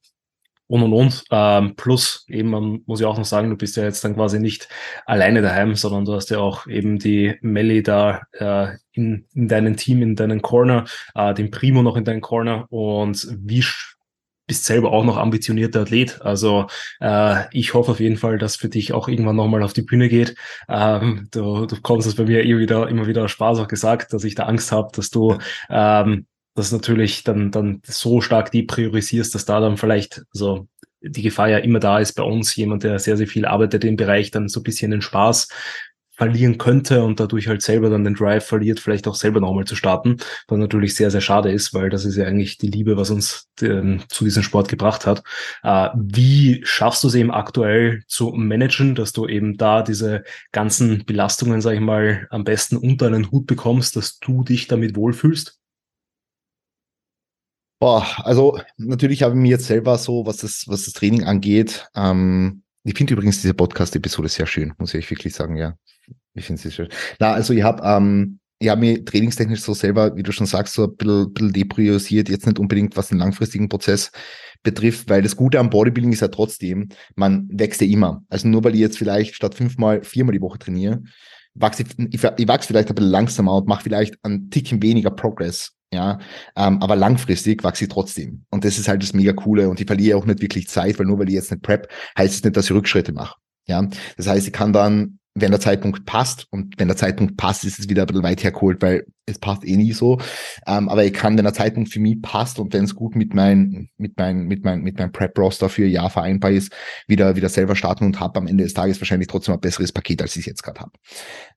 und und und. Ähm, plus eben, man muss ja auch noch sagen, du bist ja jetzt dann quasi nicht alleine daheim, sondern du hast ja auch eben die Melly da äh, in, in deinem Team, in deinen Corner, äh, den Primo noch in deinen Corner und wie bist selber auch noch ambitionierter Athlet. Also äh, ich hoffe auf jeden Fall, dass für dich auch irgendwann nochmal auf die Bühne geht. Ähm, du, du kommst es bei mir immer wieder, immer wieder Spaß auch gesagt, dass ich da Angst habe, dass du ähm, das natürlich dann, dann so stark die priorisierst, dass da dann vielleicht so die Gefahr ja immer da ist bei uns, jemand, der sehr, sehr viel arbeitet im Bereich, dann so ein bisschen den Spaß verlieren könnte und dadurch halt selber dann den Drive verliert, vielleicht auch selber nochmal zu starten, was natürlich sehr, sehr schade ist, weil das ist ja eigentlich die Liebe, was uns ähm, zu diesem Sport gebracht hat. Äh, wie schaffst du es eben aktuell zu managen, dass du eben da diese ganzen Belastungen, sag ich mal, am besten unter einen Hut bekommst, dass du dich damit wohlfühlst? Boah, also natürlich habe ich mir jetzt selber so, was das, was das Training angeht, ähm, ich finde übrigens diese Podcast-Episode sehr schön, muss ich wirklich sagen, ja. Ich finde sie schön. Na, also ich habe ähm, ich habe mich trainingstechnisch so selber, wie du schon sagst, so ein bisschen, bisschen depriorisiert, jetzt nicht unbedingt, was den langfristigen Prozess betrifft, weil das Gute am Bodybuilding ist ja trotzdem, man wächst ja immer. Also nur weil ich jetzt vielleicht statt fünfmal, viermal die Woche trainiere, wachse ich, ich, ich wachse vielleicht ein bisschen langsamer und mache vielleicht einen Ticken weniger Progress ja, ähm, aber langfristig wachse ich trotzdem. Und das ist halt das mega coole. Und ich verliere auch nicht wirklich Zeit, weil nur weil ich jetzt nicht prep, heißt es nicht, dass ich Rückschritte mache. Ja, das heißt, ich kann dann wenn der Zeitpunkt passt, und wenn der Zeitpunkt passt, ist es wieder ein bisschen weit hergeholt, weil es passt eh nie so. Ähm, aber ich kann, wenn der Zeitpunkt für mich passt und wenn es gut mit mein, mit mein, mit mein, mit meinem Prep-Roster für Jahr vereinbar ist, wieder, wieder selber starten und habe am Ende des Tages wahrscheinlich trotzdem ein besseres Paket, als ich es jetzt gerade habe.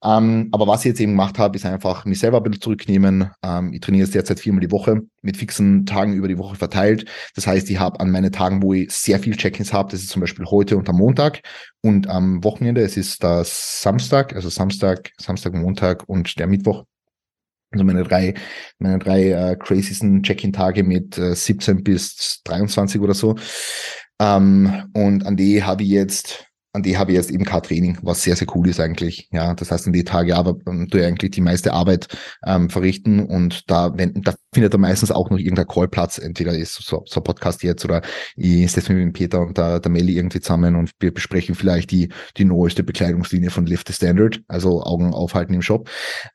Ähm, aber was ich jetzt eben gemacht habe, ist einfach mich selber ein bisschen zurücknehmen. Ähm, ich trainiere jetzt derzeit viermal die Woche mit fixen Tagen über die Woche verteilt. Das heißt, ich habe an meine Tagen, wo ich sehr viel Check-ins habe, das ist zum Beispiel heute und am Montag und am Wochenende, es ist das Samstag, also Samstag, Samstag, Montag und der Mittwoch. Also meine drei, meine drei äh, crazysten Check-in-Tage mit äh, 17 bis 23 oder so. Ähm, und an die habe ich jetzt an die habe ich jetzt eben kein Training, was sehr, sehr cool ist eigentlich. Ja, das heißt, an die Tage aber ähm, tue ich eigentlich die meiste Arbeit ähm, verrichten und da, wenn, da findet er meistens auch noch irgendein Callplatz. Entweder ist so, so ein Podcast jetzt oder ich setze mich mit dem Peter und der, der Melli irgendwie zusammen und wir besprechen vielleicht die, die neueste Bekleidungslinie von Lift the Standard, also Augen aufhalten im Shop.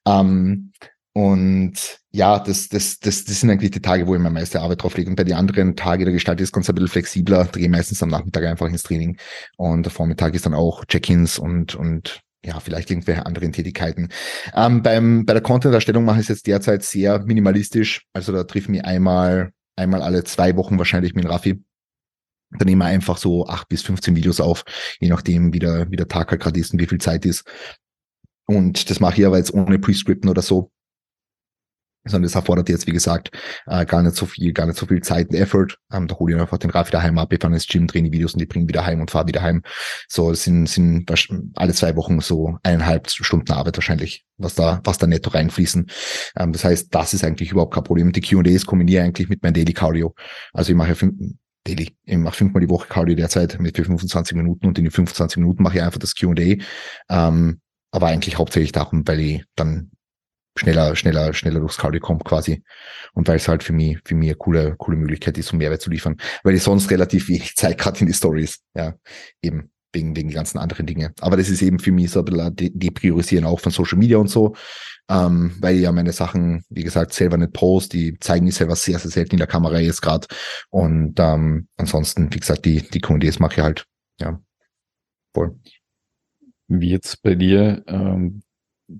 Ähm, und ja, das, das, das, das sind eigentlich die Tage, wo ich meine meiste Arbeit drauf lege. Und bei den anderen Tagen der Gestalt ist ganz ein bisschen flexibler, drehe meistens am Nachmittag einfach ins Training. Und der Vormittag ist dann auch Check-ins und, und ja, vielleicht irgendwelche anderen Tätigkeiten. Ähm, beim, bei der Content-Erstellung mache ich es jetzt derzeit sehr minimalistisch. Also da trifft mich einmal, einmal alle zwei Wochen wahrscheinlich mit Raffi. Dann nehmen wir einfach so acht bis 15 Videos auf, je nachdem, wie der, wie der Tag halt gerade ist und wie viel Zeit ist. Und das mache ich aber jetzt ohne Prescripten oder so sondern das erfordert jetzt, wie gesagt, äh, gar nicht so viel, gar nicht so viel Zeit und Effort. Ähm, da hole ich einfach den Rad wieder heim ab, wir fahren ins Gym, drehen die Videos und die bringen wieder heim und fahren wieder heim. So, sind, sind alle zwei Wochen so eineinhalb Stunden Arbeit wahrscheinlich, was da, was da netto reinfließen. Ähm, das heißt, das ist eigentlich überhaupt kein Problem. Die Q&As kombiniere eigentlich mit meinem Daily Cardio. Also ich mache fünf, Daily, ich mache fünfmal die Woche Cardio derzeit mit für 25 Minuten und in den 25 Minuten mache ich einfach das Q&A. Ähm, aber eigentlich hauptsächlich darum, weil ich dann schneller, schneller, schneller durchs Cardio kommt quasi. Und weil es halt für mich, für mich eine coole, coole Möglichkeit ist, um Mehrwert zu liefern. Weil ich sonst relativ wenig Zeit gerade in die Stories. Ja, eben wegen, wegen ganzen anderen Dinge. Aber das ist eben für mich so ein bisschen die, Priorisieren auch von Social Media und so. Ähm, weil ich ja meine Sachen, wie gesagt, selber nicht post, die zeigen mich selber sehr, sehr selten in der Kamera jetzt gerade. Und ähm, ansonsten, wie gesagt, die, die QDs mache ich halt. Ja. Voll. Wie jetzt bei dir ähm,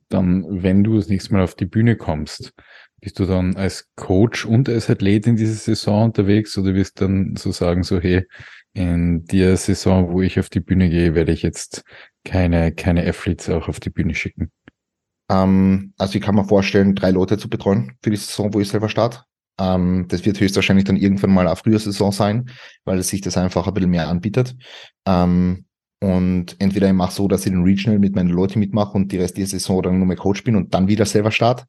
dann, wenn du das nächste Mal auf die Bühne kommst, bist du dann als Coach und als Athlet in dieser Saison unterwegs oder wirst dann so sagen, so hey, in der Saison, wo ich auf die Bühne gehe, werde ich jetzt keine, keine Athletes auch auf die Bühne schicken? Ähm, also ich kann mir vorstellen, drei Leute zu betreuen für die Saison, wo ich selber starte. Ähm, das wird höchstwahrscheinlich dann irgendwann mal eine frühe Saison sein, weil sich das einfach ein bisschen mehr anbietet. Ähm, und entweder ich mache so, dass ich den Regional mit meinen Leuten mitmache und die restliche Saison dann nur mehr Coach bin und dann wieder selber start.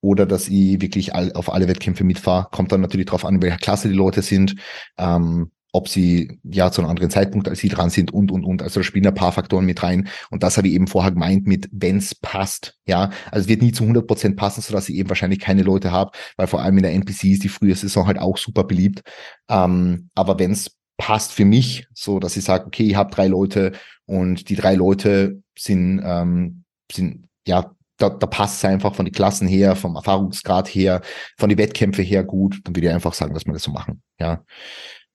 Oder dass ich wirklich all, auf alle Wettkämpfe mitfahre. Kommt dann natürlich darauf an, welcher Klasse die Leute sind, ähm, ob sie ja zu einem anderen Zeitpunkt als sie dran sind und und und. Also da spielen ein paar Faktoren mit rein. Und das habe ich eben vorher gemeint mit, wenn's passt. Ja, also es wird nie zu 100 Prozent passen, so dass ich eben wahrscheinlich keine Leute habe, weil vor allem in der NPC ist die frühe Saison halt auch super beliebt. Ähm, aber wenn's passt für mich, so dass ich sage, okay, ich habe drei Leute und die drei Leute sind, ähm, sind ja, da, da passt es einfach von den Klassen her, vom Erfahrungsgrad her, von den Wettkämpfen her gut, dann würde ich einfach sagen, dass wir das so machen. Ja.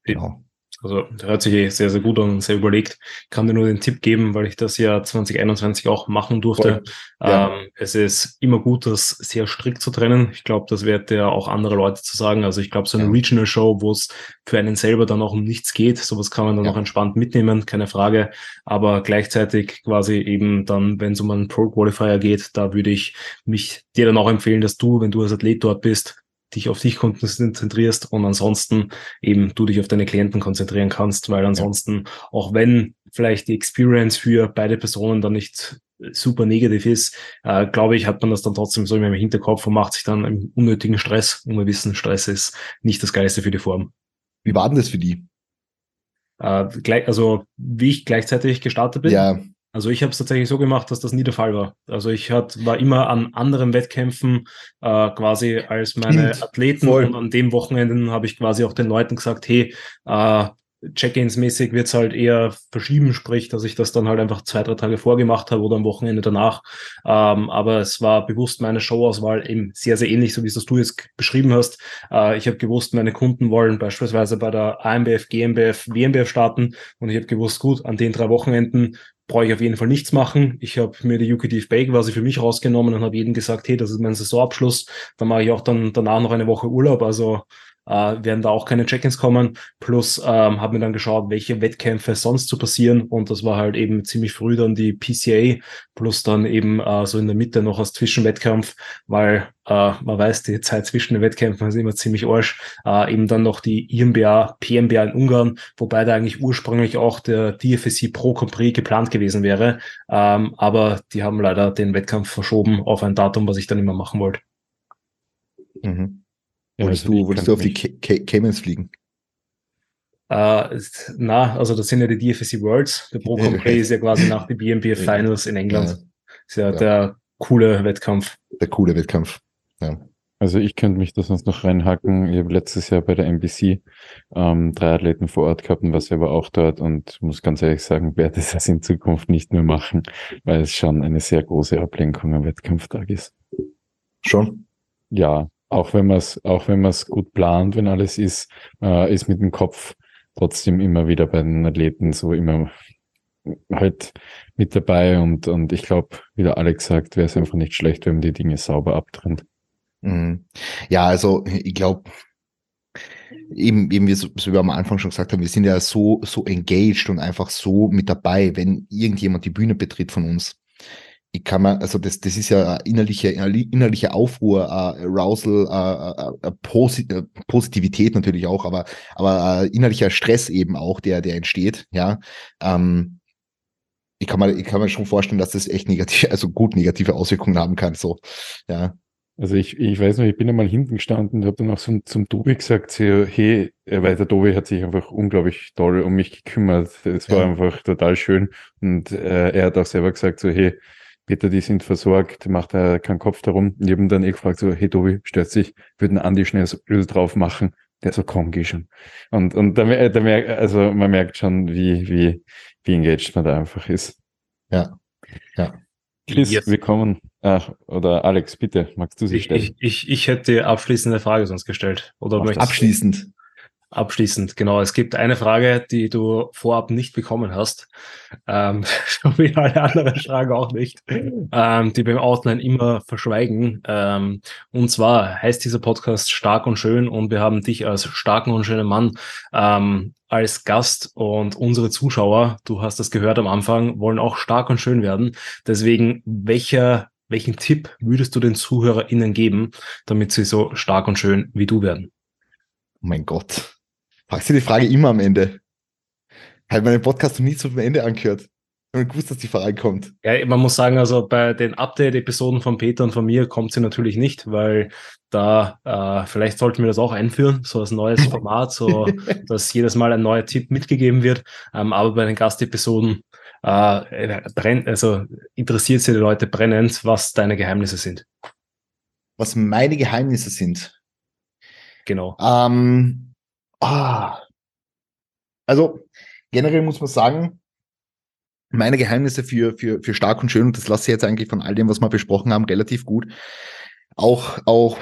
Genau. Also hört sich eh sehr, sehr gut an und sehr überlegt. Ich kann dir nur den Tipp geben, weil ich das ja 2021 auch machen durfte. Ja. Ähm, es ist immer gut, das sehr strikt zu trennen. Ich glaube, das wird ja auch andere Leute zu sagen. Also ich glaube, so eine ja. Regional Show, wo es für einen selber dann auch um nichts geht, sowas kann man dann ja. auch entspannt mitnehmen, keine Frage. Aber gleichzeitig quasi eben dann, wenn es um einen Pro Qualifier geht, da würde ich mich dir dann auch empfehlen, dass du, wenn du als Athlet dort bist, dich auf dich konzentrierst und ansonsten eben du dich auf deine Klienten konzentrieren kannst, weil ansonsten, auch wenn vielleicht die Experience für beide Personen dann nicht super negativ ist, äh, glaube ich, hat man das dann trotzdem so im Hinterkopf und macht sich dann einen unnötigen Stress. Und wir wissen, Stress ist nicht das Geilste für die Form. Wie war denn das für die? Äh, gleich, also wie ich gleichzeitig gestartet bin. Ja, also ich habe es tatsächlich so gemacht, dass das nie der Fall war. Also ich hat, war immer an anderen Wettkämpfen äh, quasi als meine Athleten voll. und an dem Wochenenden habe ich quasi auch den Leuten gesagt, hey, äh, Check-ins-mäßig wird's halt eher verschieben, sprich, dass ich das dann halt einfach zwei, drei Tage vorgemacht habe oder am Wochenende danach. Ähm, aber es war bewusst meine Showauswahl eben sehr, sehr ähnlich, so wie es das du jetzt beschrieben hast. Äh, ich habe gewusst, meine Kunden wollen beispielsweise bei der AMBF, GmbF, WMBF starten und ich habe gewusst, gut, an den drei Wochenenden brauche ich auf jeden Fall nichts machen. Ich habe mir die UKTF Bay quasi für mich rausgenommen und habe jedem gesagt, hey, das ist mein Saisonabschluss. Dann mache ich auch dann danach noch eine Woche Urlaub. Also äh, werden da auch keine Check-ins kommen. Plus ähm, habe mir dann geschaut, welche Wettkämpfe sonst zu passieren und das war halt eben ziemlich früh dann die PCA plus dann eben äh, so in der Mitte noch als Zwischenwettkampf, weil äh, man weiß, die Zeit zwischen den Wettkämpfen ist immer ziemlich arsch. Äh, eben dann noch die IMBA, PMBA in Ungarn, wobei da eigentlich ursprünglich auch der DFSC Pro Compris geplant gewesen wäre, ähm, aber die haben leider den Wettkampf verschoben auf ein Datum, was ich dann immer machen wollte. Mhm. Ja, wolltest also du, wolltest du auf die Caymans fliegen? Uh, na, also das sind ja die DFSC Worlds. Der Pro Compre ist ja quasi nach den BNPF Finals in England. Ja. Ist ja, ja, der coole Wettkampf. Der coole Wettkampf. Ja. Also ich könnte mich da sonst noch reinhacken. Ich habe letztes Jahr bei der NBC ähm, drei Athleten vor Ort gehabt und war selber auch dort und muss ganz ehrlich sagen, werde es das in Zukunft nicht mehr machen, weil es schon eine sehr große Ablenkung am Wettkampftag ist. Schon? Ja, auch wenn man es, auch wenn man es gut plant, wenn alles ist, äh, ist mit dem Kopf trotzdem immer wieder bei den Athleten so immer halt mit dabei und, und ich glaube, wie der Alex sagt, wäre es einfach nicht schlecht, wenn man die Dinge sauber abtrennt. Mhm. Ja, also ich glaube, eben, eben wie, so, wir am Anfang schon gesagt haben, wir sind ja so, so engaged und einfach so mit dabei, wenn irgendjemand die Bühne betritt von uns ich kann mal, also das, das ist ja innerliche, innerliche Aufruhr, äh, Arousal, äh, äh, Posit Positivität natürlich auch, aber, aber äh, innerlicher Stress eben auch, der, der entsteht, ja. Ähm, ich kann mir, ich kann mir schon vorstellen, dass das echt negativ, also gut negative Auswirkungen haben kann, so, ja. Also ich, ich weiß noch, ich bin einmal hinten gestanden und habe dann auch so zum Tobi gesagt, so, hey, weil der Tobi hat sich einfach unglaublich toll um mich gekümmert. Es war ja. einfach total schön. Und äh, er hat auch selber gesagt, so, hey, Peter, die sind versorgt, macht er keinen Kopf darum. Und ich habe ihn dann eh gefragt, so, hey Tobi, stört sich, würden Andi schnell das Öl drauf machen. Der so, komm, geh schon. Und, und da, da merkt, also man merkt schon, wie, wie, wie engaged man da einfach ist. Ja. Ja. Chris, yes. willkommen. Ach, oder Alex, bitte, magst du sie stellen? Ich, ich, ich hätte die abschließende Frage sonst gestellt. Oder abschließend. Abschließend, genau. Es gibt eine Frage, die du vorab nicht bekommen hast, ähm, wie alle anderen Fragen auch nicht, ähm, die beim Outline immer verschweigen. Ähm, und zwar heißt dieser Podcast Stark und Schön und wir haben dich als starken und schönen Mann ähm, als Gast und unsere Zuschauer, du hast das gehört am Anfang, wollen auch stark und schön werden. Deswegen, welcher, welchen Tipp würdest du den ZuhörerInnen geben, damit sie so stark und schön wie du werden? Mein Gott. Fragst du die Frage immer am Ende? Halt meinen Podcast noch nie zum Ende angehört. Und gewusst, dass die Frage kommt. Ja, man muss sagen, also bei den Update-Episoden von Peter und von mir kommt sie natürlich nicht, weil da, äh, vielleicht sollten wir das auch einführen, so als neues Format, so dass jedes Mal ein neuer Tipp mitgegeben wird. Ähm, aber bei den Gastepisoden äh, brennt, also interessiert sie die Leute brennend, was deine Geheimnisse sind. Was meine Geheimnisse sind. Genau. Ähm, Ah. Also generell muss man sagen, meine Geheimnisse für, für, für stark und schön, und das lasse ich jetzt eigentlich von all dem, was wir besprochen haben, relativ gut. Auch, auch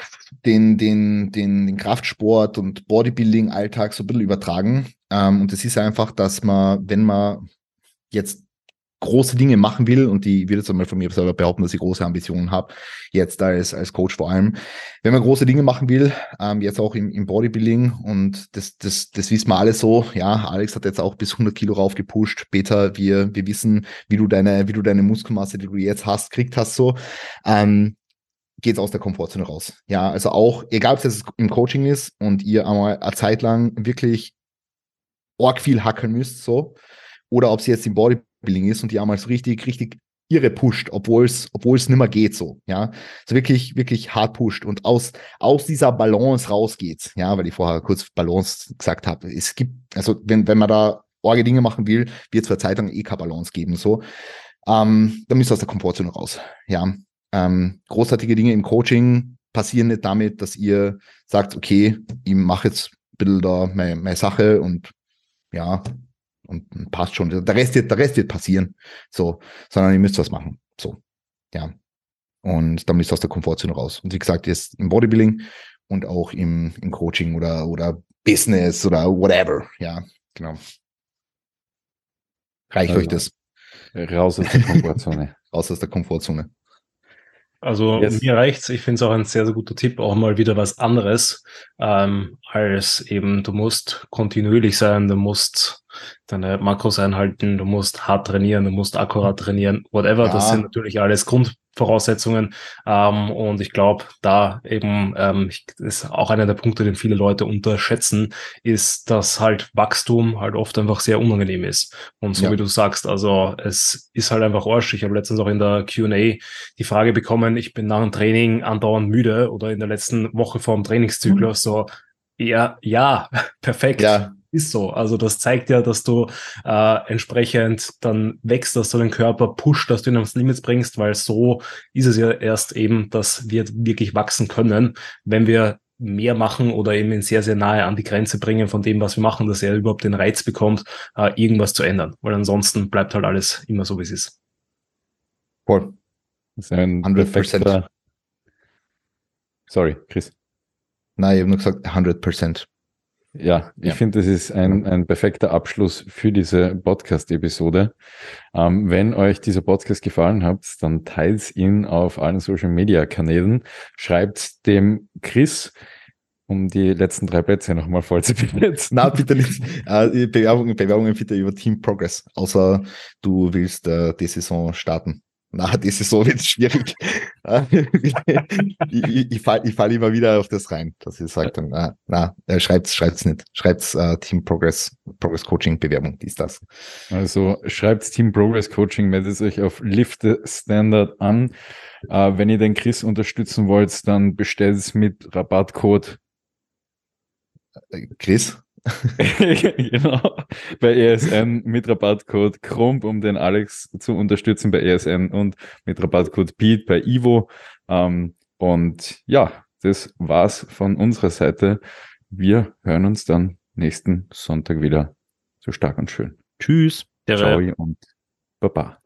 den, den, den, den Kraftsport und Bodybuilding-Alltag so ein bisschen übertragen. Ähm, und das ist einfach, dass man, wenn man jetzt große Dinge machen will, und die würde jetzt einmal von mir selber behaupten, dass ich große Ambitionen habe, jetzt als, als Coach vor allem. Wenn man große Dinge machen will, ähm, jetzt auch im, im Bodybuilding, und das, das, das wissen wir alle so, ja, Alex hat jetzt auch bis 100 Kilo raufgepusht, Peter, wir, wir wissen, wie du deine, wie du deine Muskelmasse, die du jetzt hast, kriegt hast, so, ähm, geht's aus der Komfortzone raus. Ja, also auch, egal ob es im Coaching ist und ihr einmal eine Zeit lang wirklich arg viel hackeln müsst, so, oder ob es jetzt im Bodybuilding Bodybuilding ist und die einmal so richtig, richtig irre pusht, obwohl es, obwohl es nimmer geht so, ja. So wirklich, wirklich hart pusht und aus, aus dieser Balance rausgeht, ja, weil ich vorher kurz Balance gesagt habe. Es gibt, also wenn, wenn man da orge Dinge machen will, wird es für Zeit lang eh keine Balance geben, so. Ähm, dann müsst ihr aus der Komfortzone raus, ja. Ähm, großartige Dinge im Coaching passieren nicht damit, dass ihr sagt, okay, ich mache jetzt ein bisschen da meine, meine Sache und ja, und passt schon. Der Rest wird, der Rest wird passieren. So, sondern ihr müsst was machen. So, ja. Und dann müsst ihr aus der Komfortzone raus. Und wie gesagt, jetzt im Bodybuilding und auch im, im Coaching oder, oder Business oder whatever. Ja, genau. Reicht also, euch das? Raus aus der Komfortzone. raus aus der Komfortzone. Also yes. mir reicht's. Ich finde es auch ein sehr, sehr guter Tipp, auch mal wieder was anderes, ähm, als eben du musst kontinuierlich sein, du musst deine Makros einhalten, du musst hart trainieren, du musst akkurat trainieren, whatever. Ja. Das sind natürlich alles Grundvoraussetzungen. Ähm, und ich glaube, da eben ähm, ist auch einer der Punkte, den viele Leute unterschätzen, ist, dass halt Wachstum halt oft einfach sehr unangenehm ist. Und so ja. wie du sagst, also es ist halt einfach Arsch. Ich habe letztens auch in der Q&A die Frage bekommen, ich bin nach dem Training andauernd müde oder in der letzten Woche vor dem Trainingszyklus mhm. so, ja, ja, perfekt. Ja ist so. Also das zeigt ja, dass du äh, entsprechend dann wächst, dass du den Körper pusht, dass du ihn aufs Limit bringst, weil so ist es ja erst eben, dass wir wirklich wachsen können, wenn wir mehr machen oder eben ihn sehr, sehr nahe an die Grenze bringen von dem, was wir machen, dass er überhaupt den Reiz bekommt, äh, irgendwas zu ändern. Weil ansonsten bleibt halt alles immer so, wie es ist. Cool. Das ist ein 100%. Sorry, Chris. Nein, ich habe nur gesagt 100 Prozent. Ja, ich ja. finde, das ist ein, ein perfekter Abschluss für diese Podcast-Episode. Ähm, wenn euch dieser Podcast gefallen hat, dann teilt ihn auf allen Social-Media-Kanälen. Schreibt dem Chris, um die letzten drei Plätze nochmal voll zu besetzen. Na, bitte nicht. Äh, Bewerbungen, Bewerbungen bitte über Team Progress, außer du willst äh, die Saison starten. Na, das ist so wird schwierig. ich ich, ich falle fall immer wieder auf das rein, dass ich sage dann, na, na äh, schreibt's, schreibt's nicht. Schreibt's uh, Team Progress, Progress Coaching Bewerbung, die ist das. Also schreibt's Team Progress Coaching, meldet euch auf Lift the Standard an. Uh, wenn ihr den Chris unterstützen wollt, dann bestellt es mit Rabattcode Chris? genau, bei ESN mit Rabattcode Krump, um den Alex zu unterstützen bei ESN und mit Rabattcode Pete bei Ivo. Ähm, und ja, das war's von unserer Seite. Wir hören uns dann nächsten Sonntag wieder. So stark und schön. Tschüss. Ciao und Baba.